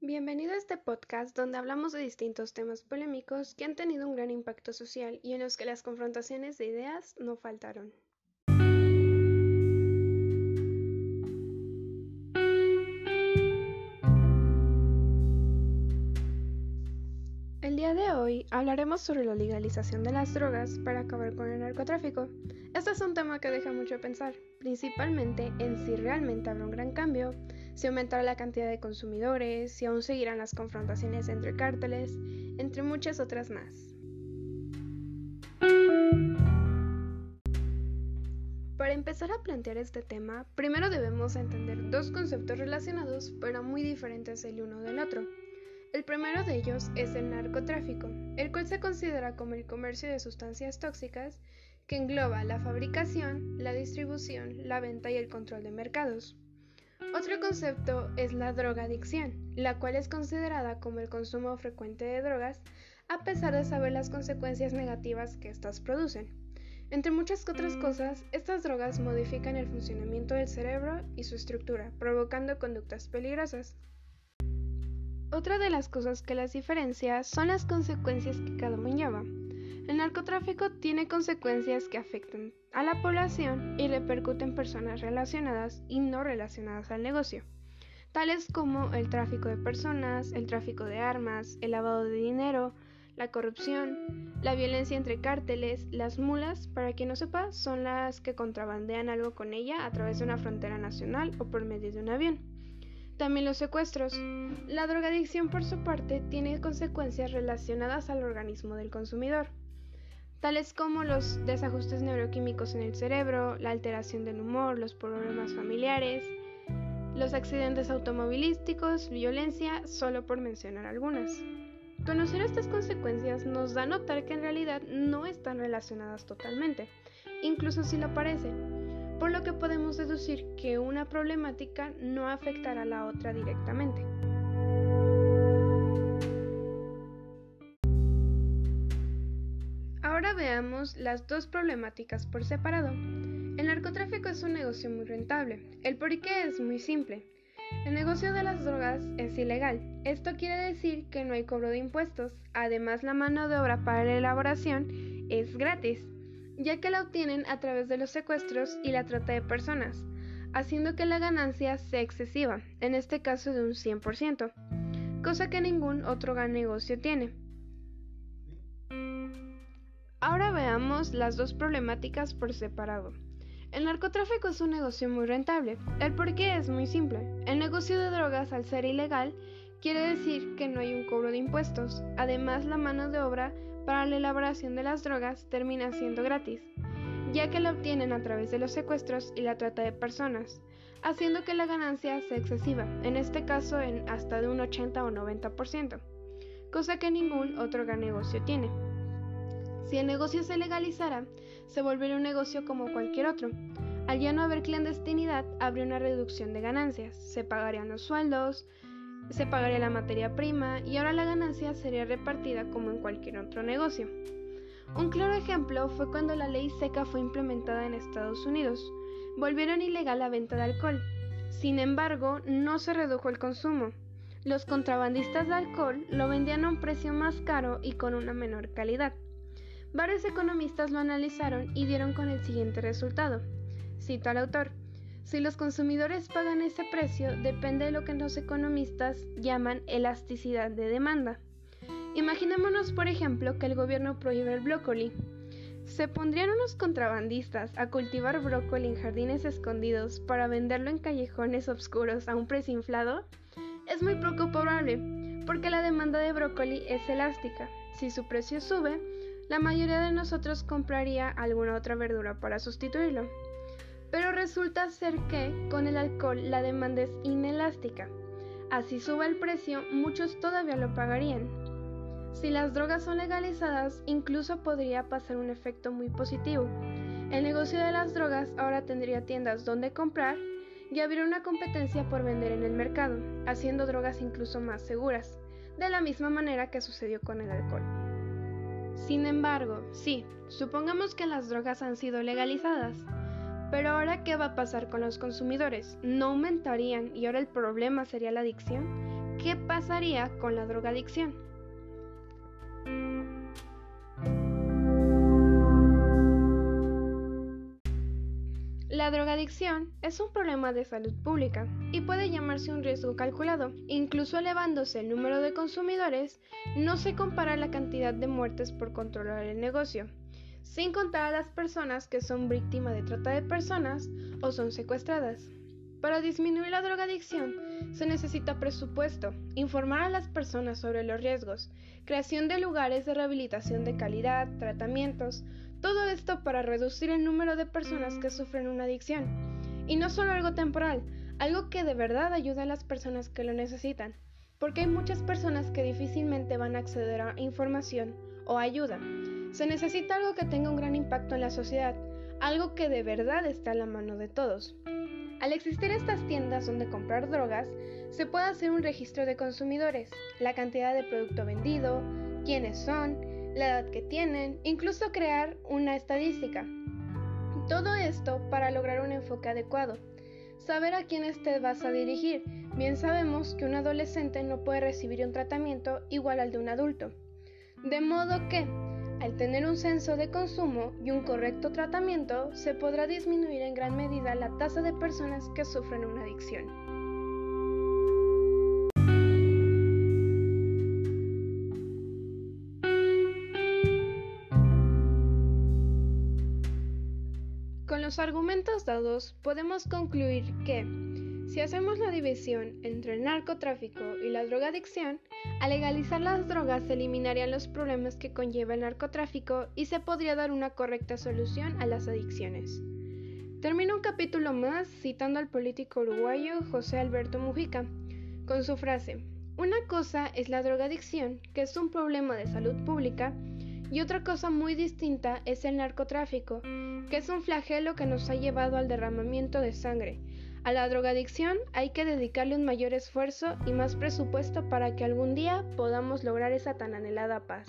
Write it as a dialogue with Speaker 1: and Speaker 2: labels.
Speaker 1: Bienvenido a este podcast donde hablamos de distintos temas polémicos que han tenido un gran impacto social y en los que las confrontaciones de ideas no faltaron. El día de hoy hablaremos sobre la legalización de las drogas para acabar con el narcotráfico. Este es un tema que deja mucho pensar, principalmente en si realmente habrá un gran cambio, si aumentará la cantidad de consumidores, si aún seguirán las confrontaciones entre cárteles, entre muchas otras más. Para empezar a plantear este tema, primero debemos entender dos conceptos relacionados pero muy diferentes el uno del otro. El primero de ellos es el narcotráfico, el cual se considera como el comercio de sustancias tóxicas que engloba la fabricación, la distribución, la venta y el control de mercados. Otro concepto es la drogadicción, la cual es considerada como el consumo frecuente de drogas a pesar de saber las consecuencias negativas que éstas producen. Entre muchas otras cosas, estas drogas modifican el funcionamiento del cerebro y su estructura, provocando conductas peligrosas. Otra de las cosas que las diferencia son las consecuencias que cada uno lleva. El narcotráfico tiene consecuencias que afectan a la población y repercuten en personas relacionadas y no relacionadas al negocio, tales como el tráfico de personas, el tráfico de armas, el lavado de dinero, la corrupción, la violencia entre cárteles, las mulas, para quien no sepa, son las que contrabandean algo con ella a través de una frontera nacional o por medio de un avión. También los secuestros. La drogadicción, por su parte, tiene consecuencias relacionadas al organismo del consumidor, tales como los desajustes neuroquímicos en el cerebro, la alteración del humor, los problemas familiares, los accidentes automovilísticos, violencia, solo por mencionar algunas. Conocer estas consecuencias nos da a notar que en realidad no están relacionadas totalmente, incluso si lo parece por lo que podemos deducir que una problemática no afectará a la otra directamente. Veamos las dos problemáticas por separado. El narcotráfico es un negocio muy rentable. El por qué es muy simple. El negocio de las drogas es ilegal. Esto quiere decir que no hay cobro de impuestos. Además, la mano de obra para la elaboración es gratis ya que la obtienen a través de los secuestros y la trata de personas, haciendo que la ganancia sea excesiva, en este caso de un 100%, cosa que ningún otro gran negocio tiene. Ahora veamos las dos problemáticas por separado. El narcotráfico es un negocio muy rentable. El por qué es muy simple. El negocio de drogas, al ser ilegal, quiere decir que no hay un cobro de impuestos. Además, la mano de obra para la elaboración de las drogas termina siendo gratis, ya que la obtienen a través de los secuestros y la trata de personas, haciendo que la ganancia sea excesiva, en este caso en hasta de un 80 o 90%, cosa que ningún otro gran negocio tiene. Si el negocio se legalizara, se volvería un negocio como cualquier otro. Al ya no haber clandestinidad, habría una reducción de ganancias, se pagarían los sueldos, se pagaría la materia prima y ahora la ganancia sería repartida como en cualquier otro negocio. Un claro ejemplo fue cuando la ley seca fue implementada en Estados Unidos. Volvieron ilegal la venta de alcohol. Sin embargo, no se redujo el consumo. Los contrabandistas de alcohol lo vendían a un precio más caro y con una menor calidad. Varios economistas lo analizaron y dieron con el siguiente resultado. Cito al autor. Si los consumidores pagan ese precio, depende de lo que los economistas llaman elasticidad de demanda. Imaginémonos, por ejemplo, que el gobierno prohíbe el brócoli. ¿Se pondrían unos contrabandistas a cultivar brócoli en jardines escondidos para venderlo en callejones oscuros a un precio inflado? Es muy poco probable, porque la demanda de brócoli es elástica. Si su precio sube, la mayoría de nosotros compraría alguna otra verdura para sustituirlo. Pero resulta ser que con el alcohol la demanda es inelástica. Así suba el precio, muchos todavía lo pagarían. Si las drogas son legalizadas, incluso podría pasar un efecto muy positivo. El negocio de las drogas ahora tendría tiendas donde comprar y habría una competencia por vender en el mercado, haciendo drogas incluso más seguras, de la misma manera que sucedió con el alcohol. Sin embargo, sí, supongamos que las drogas han sido legalizadas, pero ahora, ¿qué va a pasar con los consumidores? ¿No aumentarían y ahora el problema sería la adicción? ¿qué pasaría con la drogadicción? La drogadicción es un problema de salud pública y puede llamarse un riesgo calculado. Incluso elevándose el número de consumidores, no se compara la cantidad de muertes por controlar el negocio, sin contar a las personas que son víctimas de trata de personas o son secuestradas. Para disminuir la drogadicción se necesita presupuesto, informar a las personas sobre los riesgos, creación de lugares de rehabilitación de calidad, tratamientos, todo esto para reducir el número de personas que sufren una adicción. Y no solo algo temporal, algo que de verdad ayude a las personas que lo necesitan, porque hay muchas personas que difícilmente van a acceder a información o ayuda. Se necesita algo que tenga un gran impacto en la sociedad, algo que de verdad está a la mano de todos. Al existir estas tiendas donde comprar drogas, se puede hacer un registro de consumidores, la cantidad de producto vendido, quiénes son, la edad que tienen, incluso crear una estadística. Todo esto para lograr un enfoque adecuado. Saber a quiénes te vas a dirigir. Bien sabemos que un adolescente no puede recibir un tratamiento igual al de un adulto. De modo que, al tener un censo de consumo y un correcto tratamiento, se podrá disminuir en gran medida la tasa de personas que sufren una adicción. Los argumentos dados, podemos concluir que, si hacemos la división entre el narcotráfico y la drogadicción, al legalizar las drogas se eliminarían los problemas que conlleva el narcotráfico y se podría dar una correcta solución a las adicciones. Termino un capítulo más citando al político uruguayo José Alberto Mujica, con su frase, una cosa es la drogadicción, que es un problema de salud pública, y otra cosa muy distinta es el narcotráfico, que es un flagelo que nos ha llevado al derramamiento de sangre, a la drogadicción hay que dedicarle un mayor esfuerzo y más presupuesto para que algún día podamos lograr esa tan anhelada paz.